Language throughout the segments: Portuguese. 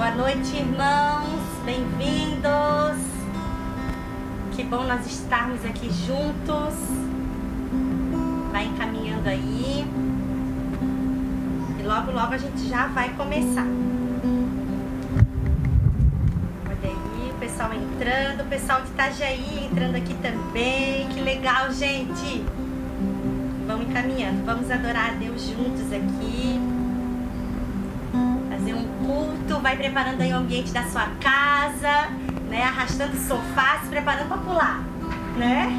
Boa noite, irmãos. Bem-vindos. Que bom nós estarmos aqui juntos. Vai encaminhando aí. E logo, logo a gente já vai começar. Olha aí, pessoal entrando, o pessoal de Itajaí entrando aqui também. Que legal, gente. Vamos encaminhando. Vamos adorar a Deus juntos aqui culto, vai preparando aí o ambiente da sua casa, né? Arrastando o sofá, se preparando para pular, né?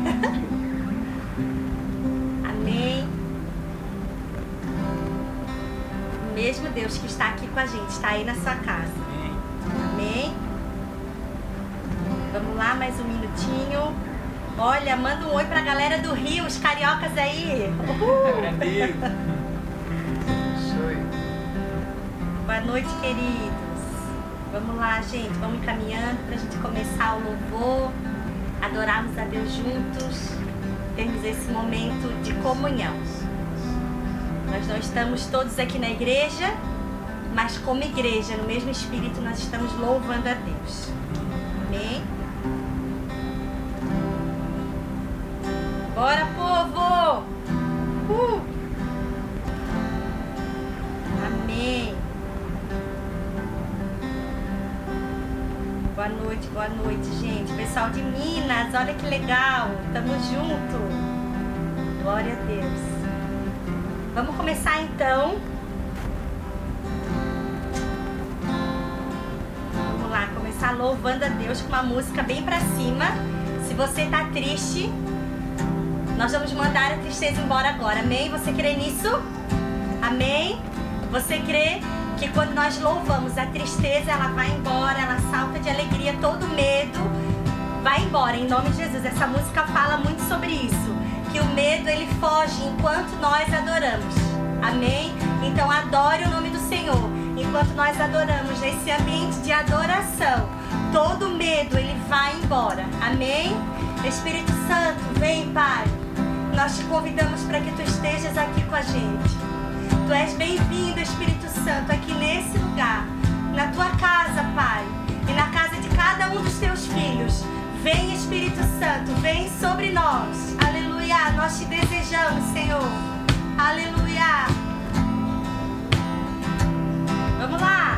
Amém. O mesmo Deus que está aqui com a gente, está aí na sua casa. Amém. Vamos lá, mais um minutinho. Olha, manda um oi pra galera do Rio, os cariocas aí. Uhul. Boa noite, queridos. Vamos lá, gente. Vamos caminhando para a gente começar o louvor, adorarmos a Deus juntos, termos esse momento de comunhão. Nós não estamos todos aqui na igreja, mas como igreja, no mesmo espírito, nós estamos louvando a Deus. Boa noite, gente. Pessoal de Minas, olha que legal. Tamo junto. Glória a Deus. Vamos começar então. Vamos lá, começar louvando a Deus com uma música bem pra cima. Se você tá triste, nós vamos mandar a tristeza embora agora. Amém? Você crê nisso? Amém? Você crê que quando nós louvamos a tristeza, ela vai embora, ela salta de alegria, todo medo vai embora em nome de Jesus. Essa música fala muito sobre isso, que o medo ele foge enquanto nós adoramos. Amém? Então adore o nome do Senhor. Enquanto nós adoramos nesse ambiente de adoração, todo medo ele vai embora. Amém? Espírito Santo, vem, Pai. Nós te convidamos para que tu estejas aqui com a gente. Tu és bem-vindo, Espírito Santo, aqui nesse lugar, na tua casa, Pai, e na casa de cada um dos teus filhos. Vem, Espírito Santo, vem sobre nós. Aleluia. Nós te desejamos, Senhor. Aleluia. Vamos lá.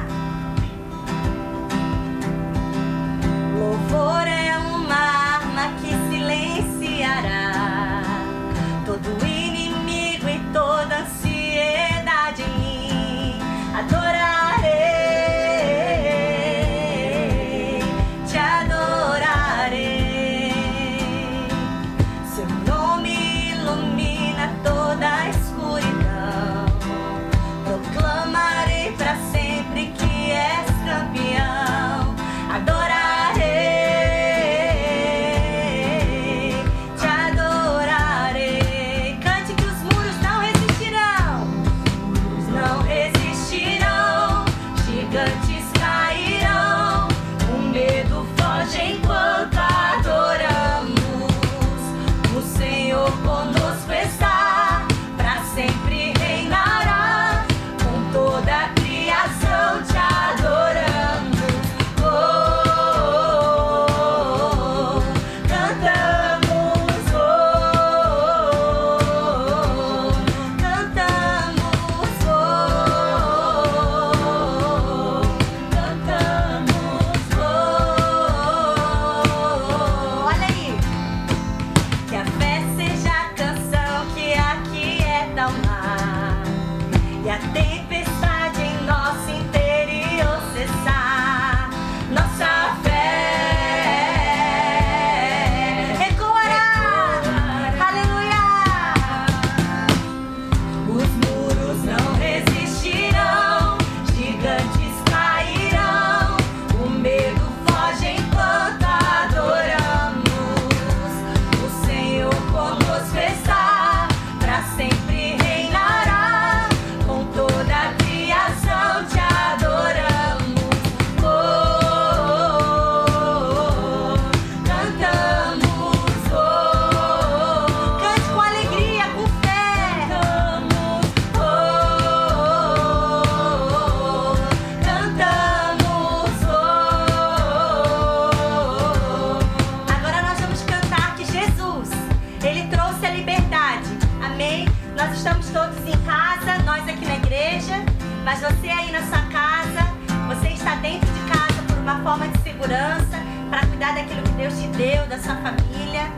mas você aí na sua casa, você está dentro de casa por uma forma de segurança, para cuidar daquilo que Deus te deu, da sua família.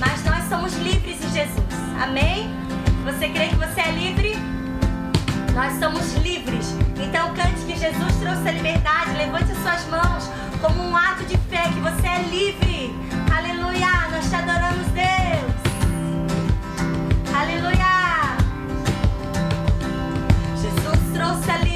Mas nós somos livres em Jesus. Amém? Você crê que você é livre? Nós somos livres. Então cante que Jesus trouxe a liberdade. Levante as suas mãos como um ato de fé que você é livre. Aleluia! Nós te adoramos, Deus. Aleluia! Jesus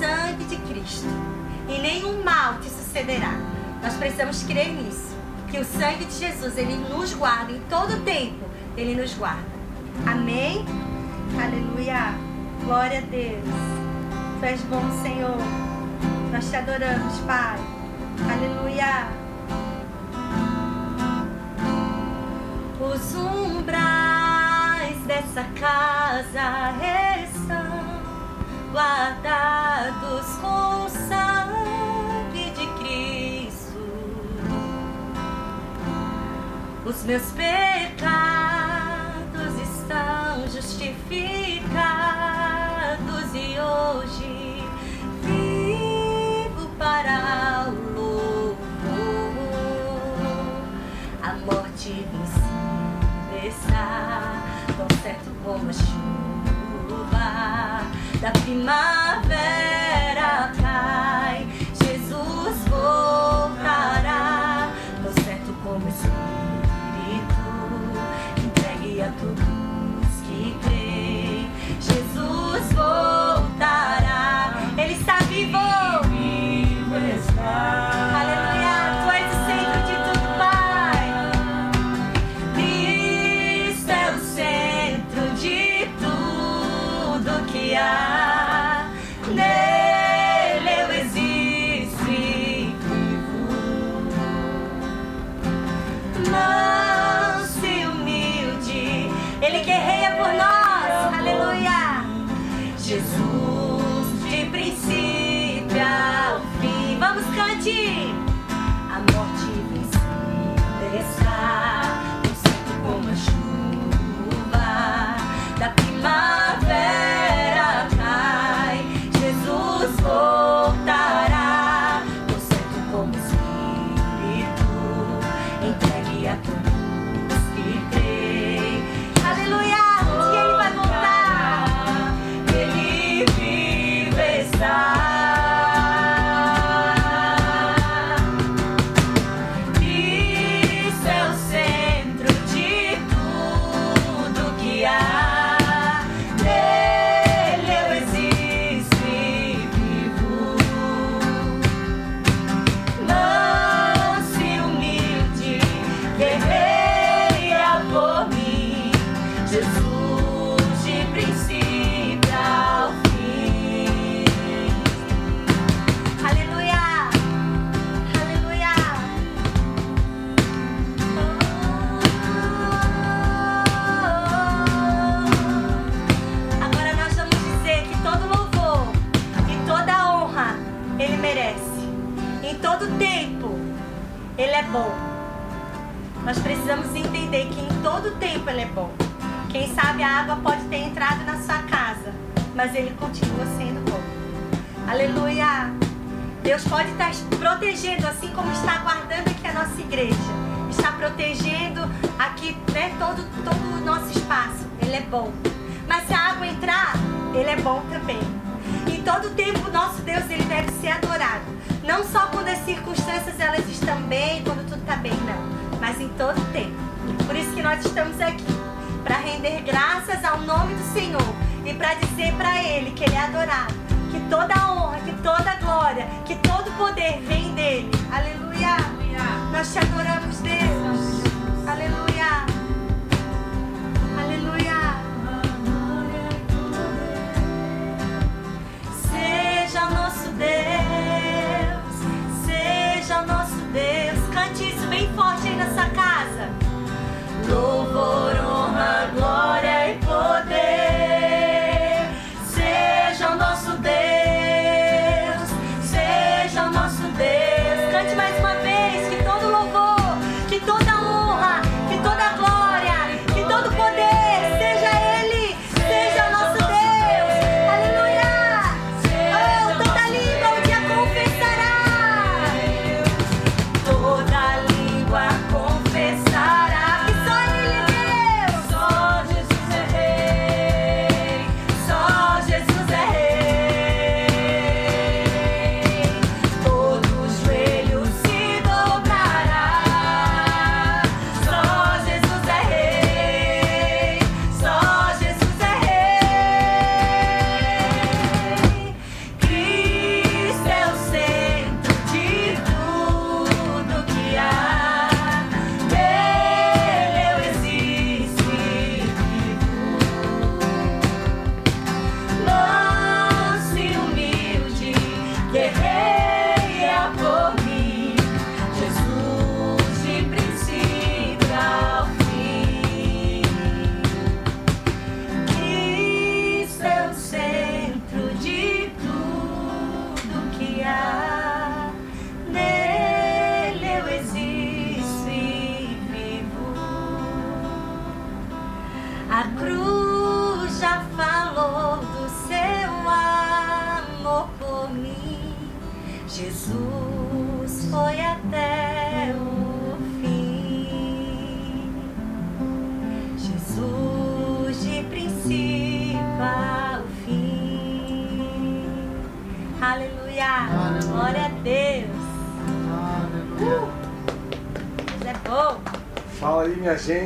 sangue de Cristo. E nenhum mal te sucederá. Nós precisamos crer nisso. Que o sangue de Jesus, ele nos guarda em todo tempo. Ele nos guarda. Amém? Aleluia. Glória a Deus. Tu és bom, Senhor. Nós te adoramos, Pai. Aleluia. Os umbrais dessa casa estão guardados com sangue de Cristo. Os meus pecados estão justificados e hoje vivo para o louvor. A morte vencida está, tão certo como a chuva da primavera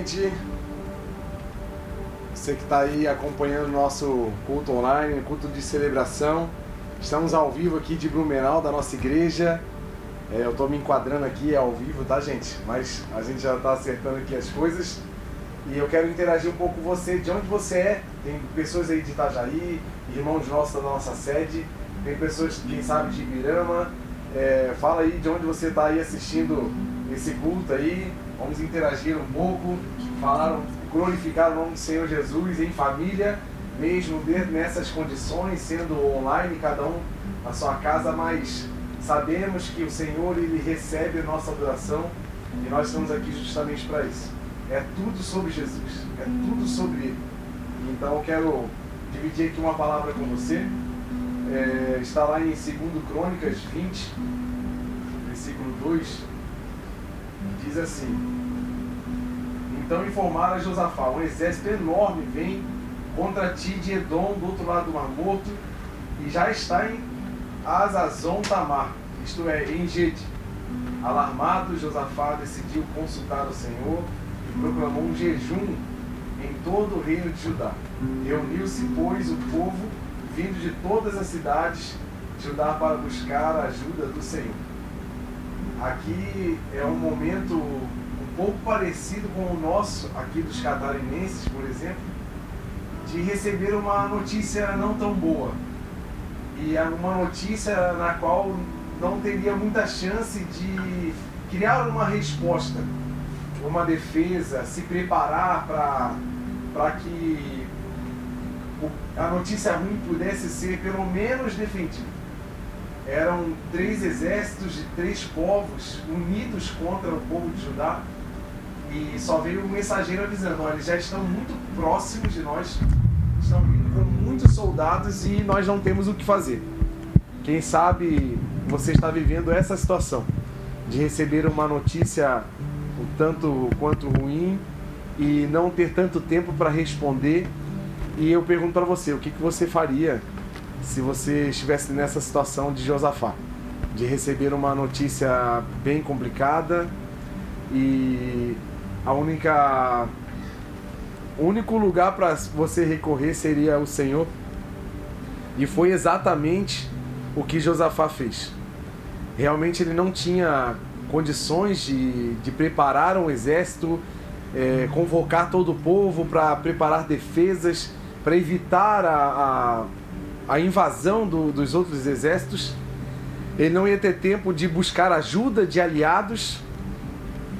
gente. Você que está aí acompanhando o nosso culto online, culto de celebração. Estamos ao vivo aqui de Blumenau, da nossa igreja. É, eu estou me enquadrando aqui é ao vivo, tá, gente? Mas a gente já está acertando aqui as coisas. E eu quero interagir um pouco com você, de onde você é. Tem pessoas aí de Itajaí, irmãos nossos da nossa sede. Tem pessoas, quem sabe, de Ibirama. É, fala aí de onde você está aí assistindo esse culto aí. Vamos interagir um pouco, falar, glorificar o nome do Senhor Jesus em família, mesmo nessas condições, sendo online, cada um na sua casa, mas sabemos que o Senhor ele recebe a nossa adoração e nós estamos aqui justamente para isso. É tudo sobre Jesus, é tudo sobre Ele. Então eu quero dividir aqui uma palavra com você. É, está lá em 2 Crônicas 20, versículo 2, diz assim: Então informaram a Josafá: um exército enorme vem contra ti de Edom, do outro lado do Mar Morto, e já está em Azazon Tamar, isto é, em Gede. Alarmado, Josafá decidiu consultar o Senhor e proclamou um jejum em todo o reino de Judá. Reuniu-se, pois, o povo vindo de todas as cidades de Judá para buscar a ajuda do Senhor. Aqui é um momento um pouco parecido com o nosso, aqui dos catarinenses, por exemplo, de receber uma notícia não tão boa. E é uma notícia na qual não teria muita chance de criar uma resposta, uma defesa, se preparar para que a notícia ruim pudesse ser pelo menos defendida. Eram três exércitos de três povos unidos contra o povo de Judá. E só veio o mensageiro avisando: olha, eles já estão muito próximos de nós, estão vindo com muitos soldados e nós não temos o que fazer. Quem sabe você está vivendo essa situação de receber uma notícia um tanto quanto ruim e não ter tanto tempo para responder. E eu pergunto para você, o que, que você faria se você estivesse nessa situação de Josafá? De receber uma notícia bem complicada e a única o único lugar para você recorrer seria o Senhor. E foi exatamente o que Josafá fez. Realmente ele não tinha condições de, de preparar um exército, é, convocar todo o povo para preparar defesas, para evitar a, a, a invasão do, dos outros exércitos. Ele não ia ter tempo de buscar ajuda de aliados.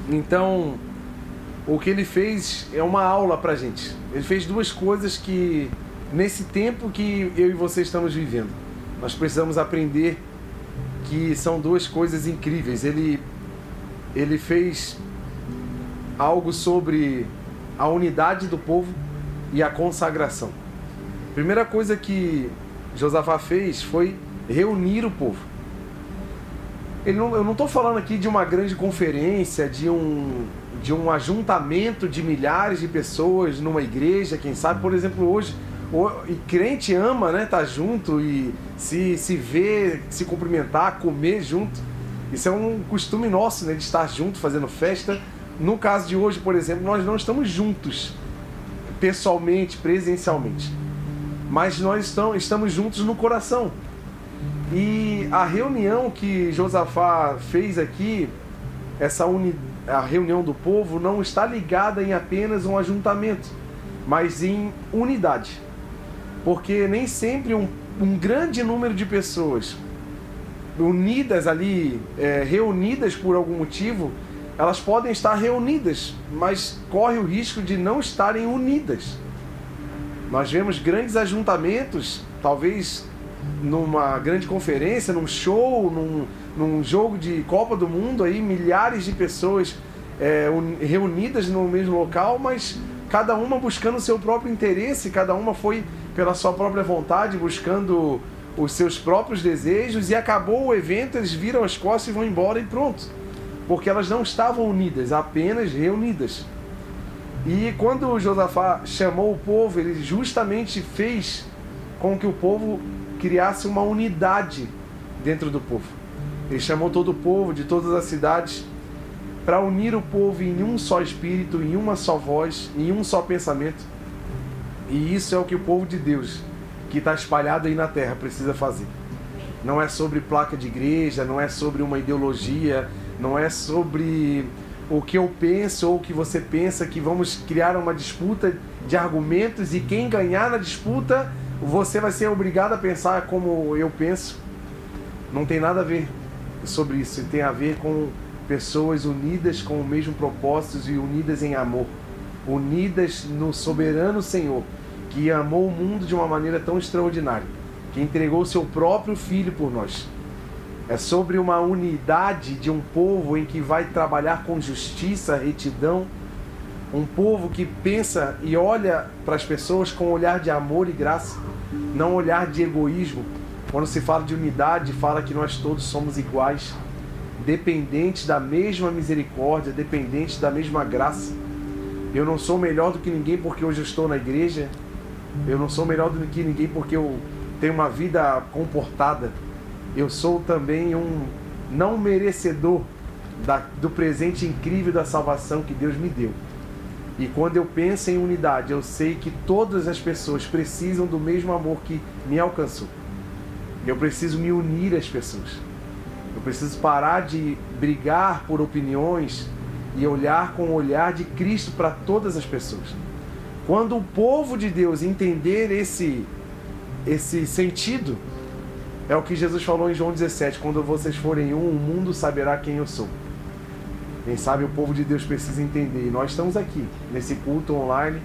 Então, o que ele fez é uma aula para gente. Ele fez duas coisas que, nesse tempo que eu e você estamos vivendo, nós precisamos aprender que são duas coisas incríveis. Ele, ele fez algo sobre a unidade do povo e a consagração. Primeira coisa que Josafá fez foi reunir o povo. Ele não, eu não estou falando aqui de uma grande conferência, de um, de um ajuntamento de milhares de pessoas numa igreja, quem sabe, por exemplo, hoje e crente ama, né? Tá junto e se, se ver, se cumprimentar, comer junto. Isso é um costume nosso, né? De estar junto, fazendo festa. No caso de hoje, por exemplo, nós não estamos juntos pessoalmente, presencialmente. Mas nós estamos, juntos no coração. E a reunião que Josafá fez aqui, essa uni, a reunião do povo, não está ligada em apenas um ajuntamento, mas em unidade. Porque nem sempre um, um grande número de pessoas unidas ali, é, reunidas por algum motivo, elas podem estar reunidas, mas corre o risco de não estarem unidas. Nós vemos grandes ajuntamentos, talvez numa grande conferência, num show, num, num jogo de Copa do Mundo, aí milhares de pessoas é, reunidas no mesmo local, mas cada uma buscando o seu próprio interesse, cada uma foi pela sua própria vontade, buscando os seus próprios desejos, e acabou o evento, eles viram as costas e vão embora e pronto. Porque elas não estavam unidas, apenas reunidas. E quando Josafá chamou o povo, ele justamente fez com que o povo criasse uma unidade dentro do povo. Ele chamou todo o povo de todas as cidades para unir o povo em um só espírito, em uma só voz, em um só pensamento e isso é o que o povo de Deus, que está espalhado aí na terra, precisa fazer. Não é sobre placa de igreja, não é sobre uma ideologia, não é sobre o que eu penso ou o que você pensa, que vamos criar uma disputa de argumentos e quem ganhar na disputa, você vai ser obrigado a pensar como eu penso. Não tem nada a ver sobre isso, tem a ver com pessoas unidas com o mesmo propósito e unidas em amor unidas no soberano Senhor, que amou o mundo de uma maneira tão extraordinária, que entregou seu próprio filho por nós. É sobre uma unidade de um povo em que vai trabalhar com justiça, retidão, um povo que pensa e olha para as pessoas com um olhar de amor e graça, não um olhar de egoísmo. Quando se fala de unidade, fala que nós todos somos iguais, dependentes da mesma misericórdia, dependentes da mesma graça. Eu não sou melhor do que ninguém porque hoje eu estou na igreja. Eu não sou melhor do que ninguém porque eu tenho uma vida comportada. Eu sou também um não merecedor da, do presente incrível da salvação que Deus me deu. E quando eu penso em unidade, eu sei que todas as pessoas precisam do mesmo amor que me alcançou. Eu preciso me unir às pessoas. Eu preciso parar de brigar por opiniões, e olhar com o olhar de Cristo para todas as pessoas. Quando o povo de Deus entender esse esse sentido, é o que Jesus falou em João 17: quando vocês forem um, o mundo saberá quem eu sou. Quem sabe o povo de Deus precisa entender. E nós estamos aqui, nesse culto online,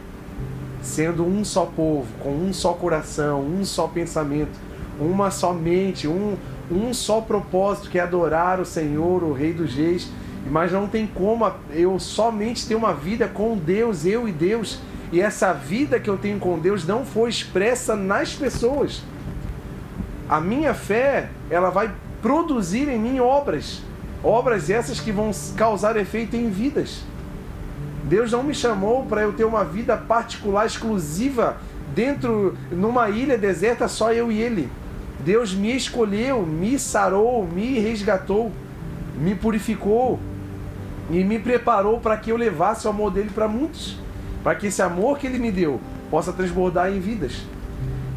sendo um só povo, com um só coração, um só pensamento, uma só mente, um, um só propósito, que é adorar o Senhor, o Rei dos Reis. Mas não tem como eu somente ter uma vida com Deus, eu e Deus. E essa vida que eu tenho com Deus não foi expressa nas pessoas. A minha fé, ela vai produzir em mim obras. Obras essas que vão causar efeito em vidas. Deus não me chamou para eu ter uma vida particular, exclusiva, dentro, numa ilha deserta, só eu e Ele. Deus me escolheu, me sarou, me resgatou, me purificou e me preparou para que eu levasse o amor dele para muitos, para que esse amor que ele me deu possa transbordar em vidas.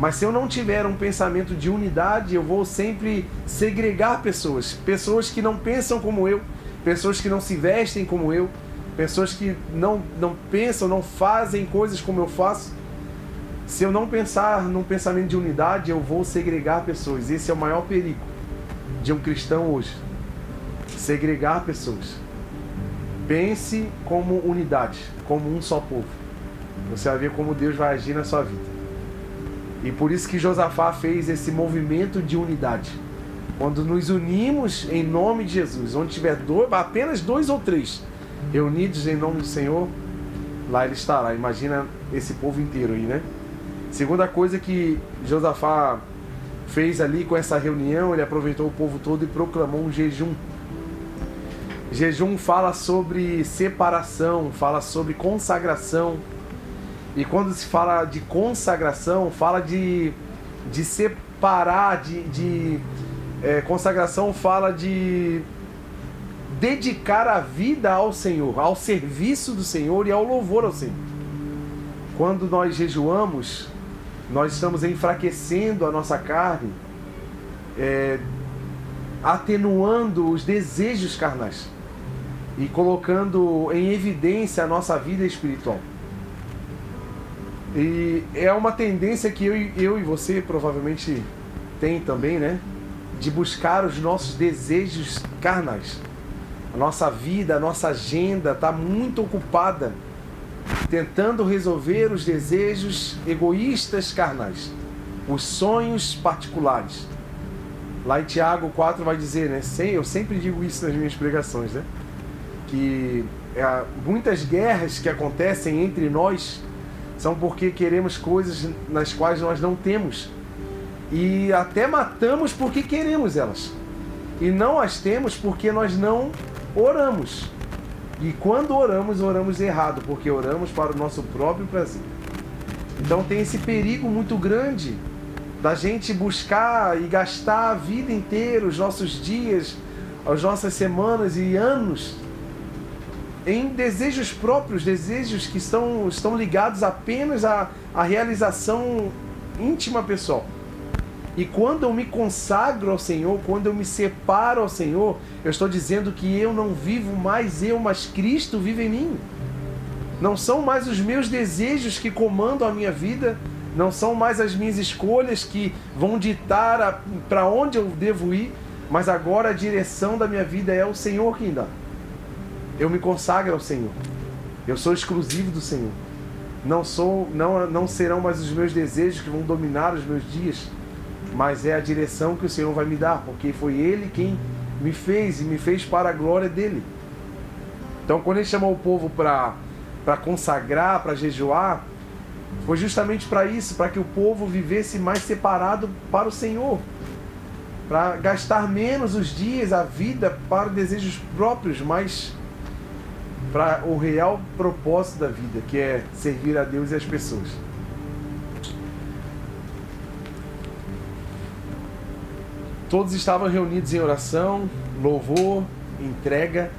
Mas se eu não tiver um pensamento de unidade, eu vou sempre segregar pessoas, pessoas que não pensam como eu, pessoas que não se vestem como eu, Pessoas que não, não pensam, não fazem coisas como eu faço. Se eu não pensar num pensamento de unidade, eu vou segregar pessoas. Esse é o maior perigo de um cristão hoje. Segregar pessoas. Pense como unidade, como um só povo. Você vai ver como Deus vai agir na sua vida. E por isso que Josafá fez esse movimento de unidade. Quando nos unimos em nome de Jesus, onde tiver dois, apenas dois ou três reunidos em nome do Senhor, lá ele estará. Imagina esse povo inteiro aí, né? Segunda coisa que Josafá fez ali com essa reunião, ele aproveitou o povo todo e proclamou um jejum. Jejum fala sobre separação, fala sobre consagração. E quando se fala de consagração, fala de, de separar, de, de é, consagração fala de dedicar a vida ao Senhor, ao serviço do Senhor e ao louvor ao Senhor. Quando nós jejuamos, nós estamos enfraquecendo a nossa carne, é, atenuando os desejos carnais e colocando em evidência a nossa vida espiritual. E é uma tendência que eu, eu e você provavelmente tem também, né? De buscar os nossos desejos carnais. A nossa vida, a nossa agenda está muito ocupada tentando resolver os desejos egoístas carnais, os sonhos particulares. Lá em Tiago 4 vai dizer, né? Eu sempre digo isso nas minhas pregações, né? Que é, muitas guerras que acontecem entre nós são porque queremos coisas nas quais nós não temos. E até matamos porque queremos elas. E não as temos porque nós não oramos. E quando oramos, oramos errado, porque oramos para o nosso próprio prazer. Então tem esse perigo muito grande da gente buscar e gastar a vida inteira, os nossos dias, as nossas semanas e anos em desejos próprios, desejos que estão, estão ligados apenas à, à realização íntima pessoal. E quando eu me consagro ao Senhor, quando eu me separo ao Senhor, eu estou dizendo que eu não vivo mais eu, mas Cristo vive em mim. Não são mais os meus desejos que comandam a minha vida, não são mais as minhas escolhas que vão ditar para onde eu devo ir, mas agora a direção da minha vida é o Senhor quem dá. Eu me consagro ao Senhor. Eu sou exclusivo do Senhor. Não sou, não, não serão mais os meus desejos que vão dominar os meus dias mas é a direção que o Senhor vai me dar, porque foi Ele quem me fez e me fez para a glória dele. Então, quando Ele chamou o povo para consagrar, para jejuar, foi justamente para isso, para que o povo vivesse mais separado para o Senhor, para gastar menos os dias, a vida para desejos próprios, mas para o real propósito da vida, que é servir a Deus e as pessoas. Todos estavam reunidos em oração, louvor, entrega.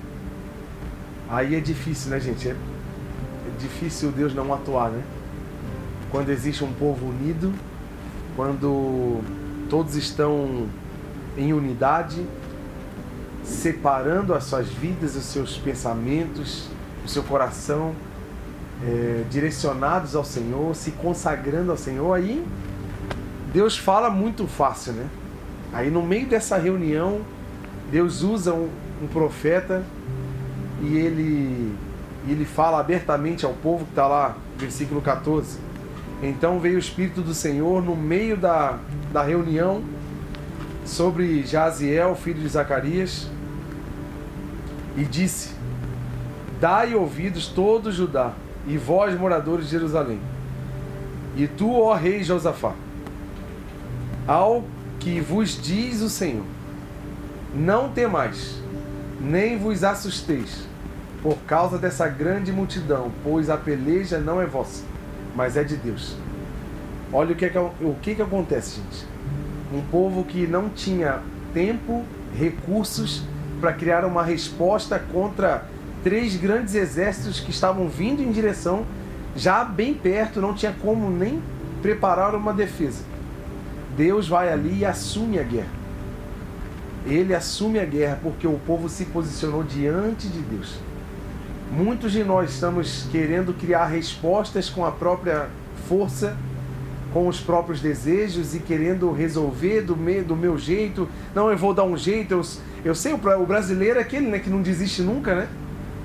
Aí é difícil, né, gente? É, é difícil Deus não atuar, né? Quando existe um povo unido, quando todos estão em unidade, separando as suas vidas, os seus pensamentos, o seu coração, é, direcionados ao Senhor, se consagrando ao Senhor, aí Deus fala muito fácil, né? Aí no meio dessa reunião, Deus usa um, um profeta e ele, ele fala abertamente ao povo que está lá, versículo 14. Então veio o Espírito do Senhor no meio da, da reunião sobre Jaziel, filho de Zacarias, e disse: Dai ouvidos todo Judá, e vós, moradores de Jerusalém, e tu, ó rei Josafá, ao que vos diz o Senhor: Não temais, nem vos assusteis, por causa dessa grande multidão, pois a peleja não é vossa, mas é de Deus. Olha o que, é que, o que, que acontece, gente. Um povo que não tinha tempo, recursos para criar uma resposta contra três grandes exércitos que estavam vindo em direção já bem perto, não tinha como nem preparar uma defesa. Deus vai ali e assume a guerra. Ele assume a guerra porque o povo se posicionou diante de Deus. Muitos de nós estamos querendo criar respostas com a própria força, com os próprios desejos e querendo resolver do meu, do meu jeito. Não, eu vou dar um jeito. Eu, eu sei, o brasileiro é aquele né, que não desiste nunca, né?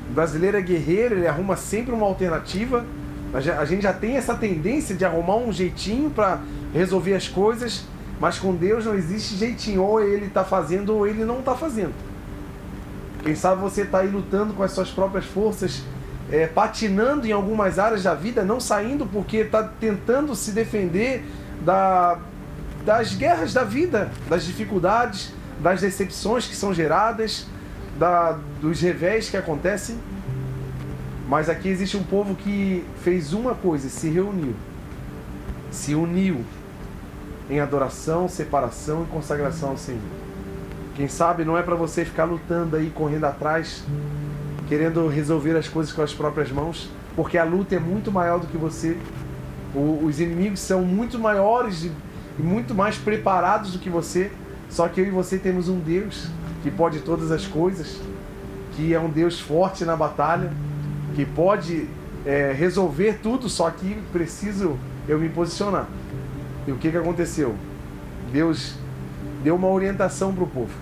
O brasileiro é guerreiro, ele arruma sempre uma alternativa. A gente já tem essa tendência de arrumar um jeitinho para resolver as coisas, mas com Deus não existe jeitinho. Ou ele está fazendo ou ele não está fazendo. Quem sabe você está aí lutando com as suas próprias forças, é, patinando em algumas áreas da vida, não saindo porque está tentando se defender da, das guerras da vida, das dificuldades, das decepções que são geradas, da, dos revés que acontecem. Mas aqui existe um povo que fez uma coisa, se reuniu, se uniu em adoração, separação e consagração ao Senhor. Quem sabe não é para você ficar lutando aí, correndo atrás, querendo resolver as coisas com as próprias mãos, porque a luta é muito maior do que você. O, os inimigos são muito maiores e muito mais preparados do que você. Só que eu e você temos um Deus que pode todas as coisas, que é um Deus forte na batalha, que pode é, resolver tudo, só que preciso eu me posicionar. E o que, que aconteceu? Deus deu uma orientação para o povo.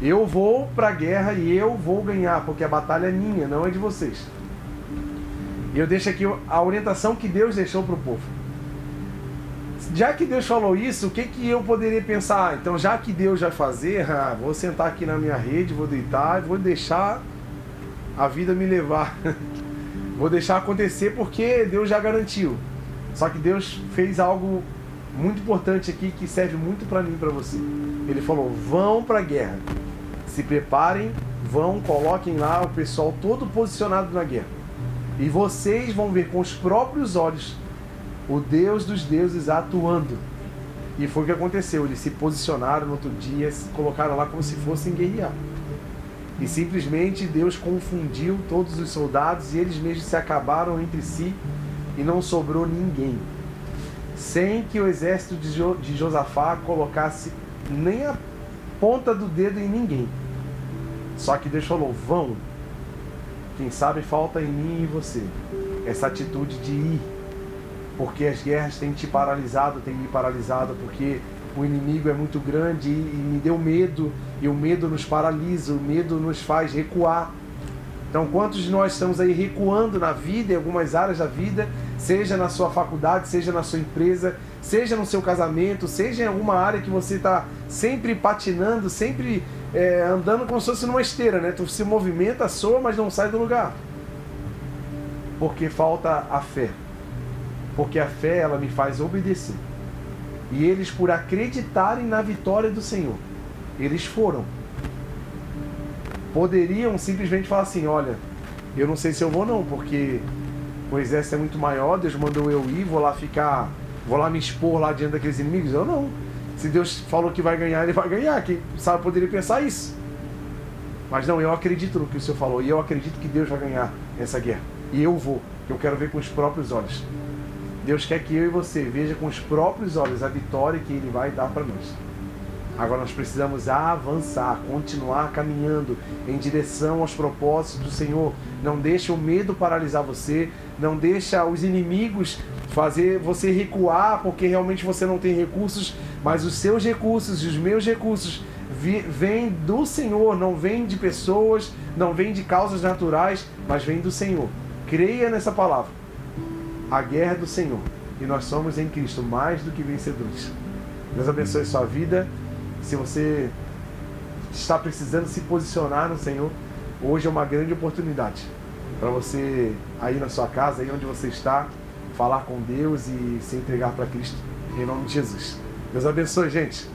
Eu vou para a guerra e eu vou ganhar, porque a batalha é minha, não é de vocês. E eu deixo aqui a orientação que Deus deixou para o povo. Já que Deus falou isso, o que, que eu poderia pensar? Então, já que Deus vai fazer, ah, vou sentar aqui na minha rede, vou deitar, vou deixar a vida me levar. vou deixar acontecer porque Deus já garantiu. Só que Deus fez algo muito importante aqui que serve muito para mim e para você. Ele falou: vão para a guerra se preparem, vão, coloquem lá o pessoal todo posicionado na guerra. E vocês vão ver com os próprios olhos o Deus dos deuses atuando. E foi o que aconteceu. Eles se posicionaram no outro dia, se colocaram lá como se fossem guerrear. E simplesmente Deus confundiu todos os soldados e eles mesmos se acabaram entre si e não sobrou ninguém. Sem que o exército de Josafá colocasse nem a ponta do dedo em ninguém. Só que Deus falou: vão. Quem sabe falta em mim e você essa atitude de ir. Porque as guerras têm te paralisado, têm me paralisado, porque o inimigo é muito grande e, me deu medo, e o medo nos paralisa, o medo nos faz recuar. Então, quantos de nós estamos aí recuando na vida, em algumas áreas da vida, seja na sua faculdade, seja na sua empresa, seja no seu casamento, seja em alguma área que você está sempre patinando, sempre é, andando como se fosse numa esteira, né? Tu se movimenta, soa, mas não sai do lugar. Porque falta a fé. Porque a fé, ela me faz obedecer. E eles, por acreditarem na vitória do Senhor, eles foram. Poderiam simplesmente falar assim: olha, eu não sei se eu vou não, porque o exército é muito maior, Deus mandou eu ir, vou lá ficar, vou lá me expor lá diante daqueles inimigos. Eu não. Se Deus falou que vai ganhar, ele vai ganhar. Quem sabe poderia pensar isso. Mas não, eu acredito no que o Senhor falou. E eu acredito que Deus vai ganhar essa guerra. E eu vou. Eu quero ver com os próprios olhos. Deus quer que eu e você veja com os próprios olhos a vitória que Ele vai dar para nós. Agora nós precisamos avançar, continuar caminhando em direção aos propósitos do Senhor. Não deixe o medo paralisar você, não deixa os inimigos fazer você recuar porque realmente você não tem recursos, mas os seus recursos e os meus recursos vêm do Senhor, não vêm de pessoas, não vêm de causas naturais, mas vêm do Senhor. Creia nessa palavra. A guerra do Senhor e nós somos em Cristo mais do que vencedores. Deus abençoe sua vida. Se você está precisando se posicionar no Senhor, hoje é uma grande oportunidade para você aí na sua casa, aí onde você está, falar com Deus e se entregar para Cristo em nome de Jesus. Deus abençoe, gente.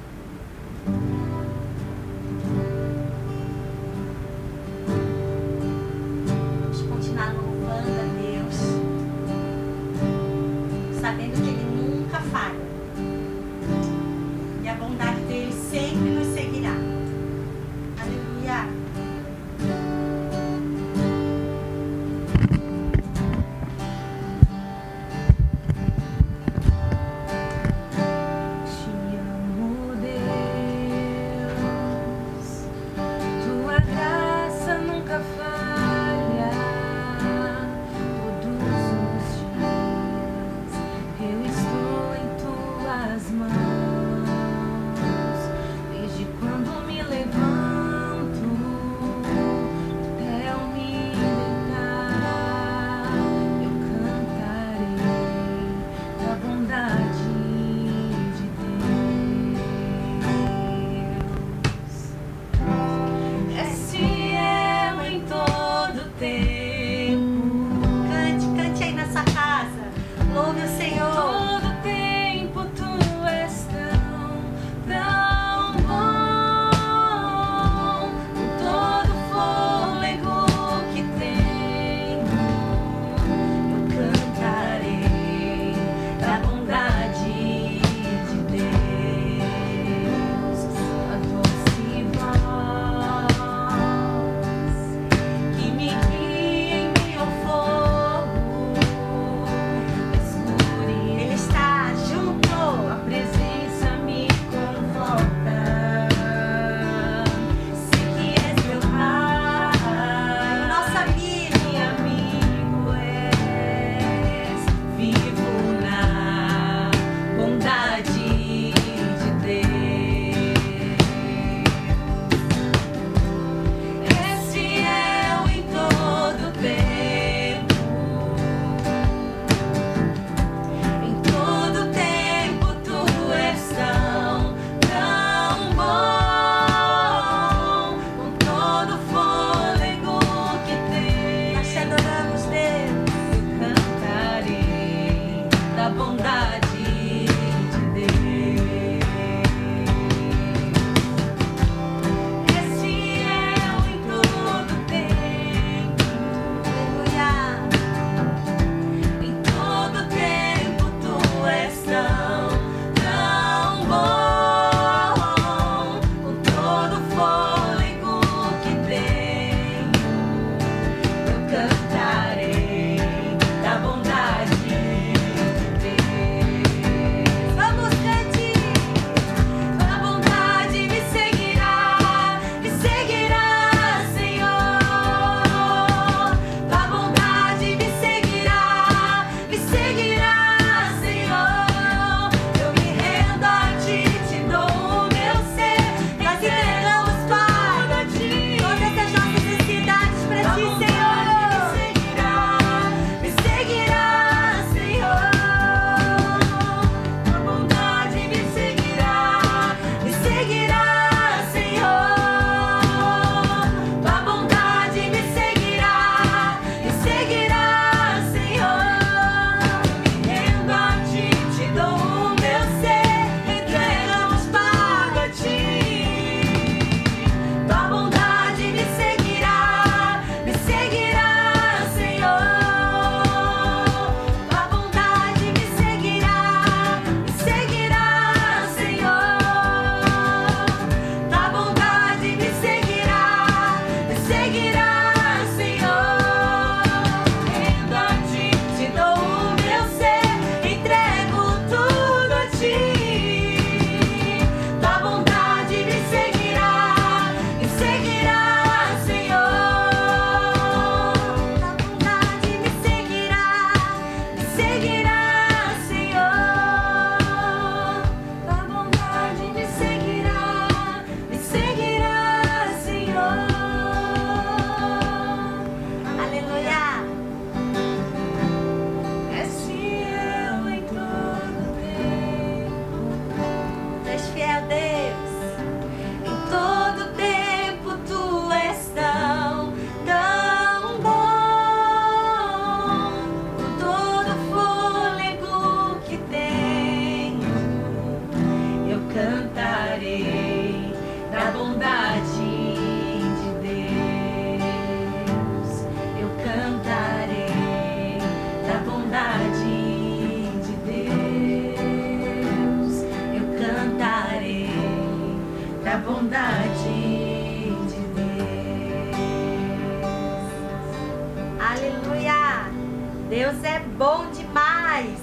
Deus é bom demais!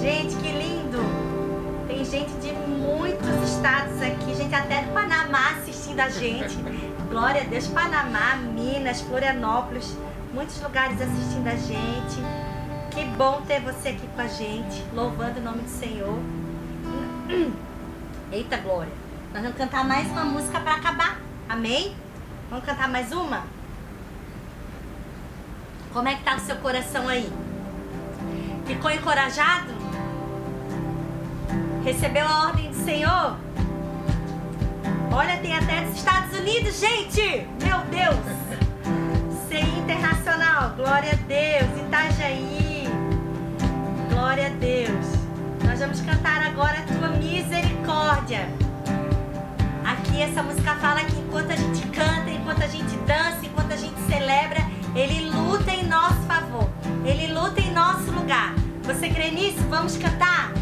Gente, que lindo! Tem gente de muitos estados aqui, gente até do Panamá assistindo a gente. Glória a Deus, Panamá, Minas, Florianópolis, muitos lugares assistindo a gente. Que bom ter você aqui com a gente, louvando o nome do Senhor. Eita glória! Nós vamos cantar mais uma música para acabar. Amém? Vamos cantar mais uma? Como é que tá o seu coração aí? Ficou encorajado? Recebeu a ordem do Senhor? Olha, tem até dos Estados Unidos, gente! Meu Deus! CI Internacional, glória a Deus, Itajaí, glória a Deus. Nós vamos cantar agora a tua misericórdia. Aqui essa música fala que enquanto a gente canta, enquanto a gente dança, enquanto a gente celebra, ele luta em nosso favor. Ele luta em nosso lugar. Você crê nisso? Vamos cantar?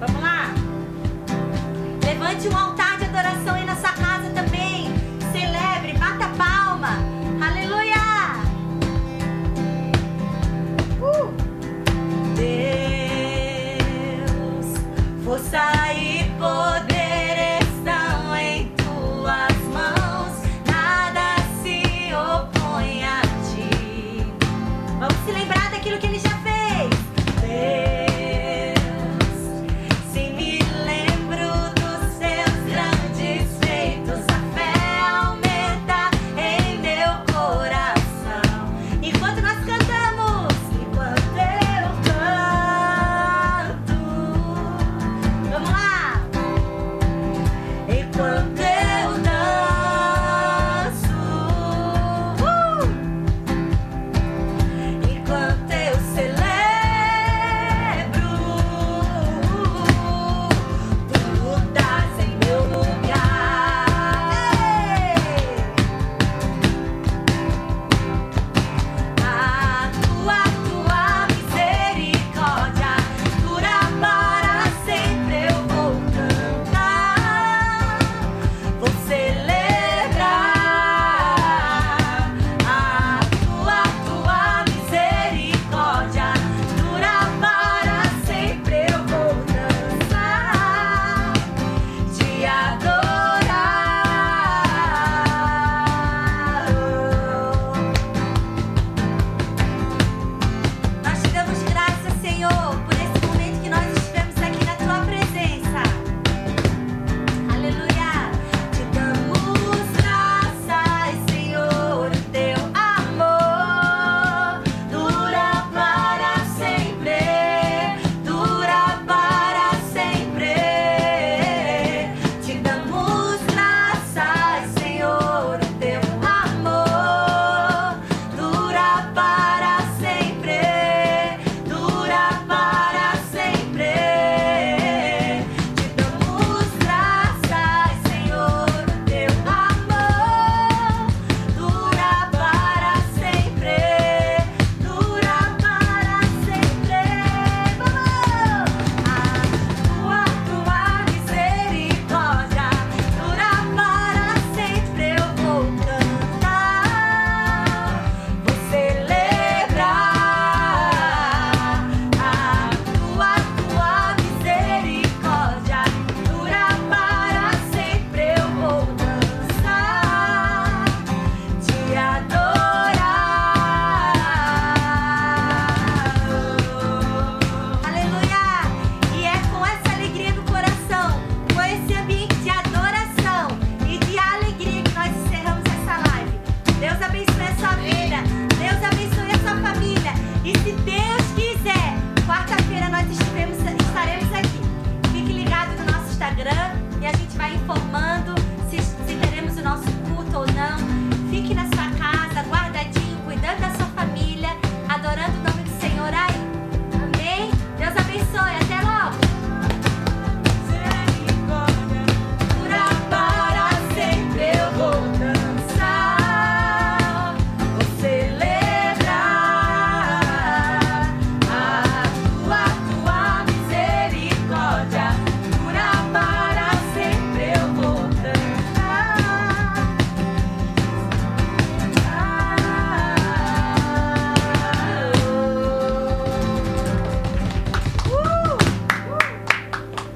Vamos lá? Levante um altar de adoração aí na sua casa.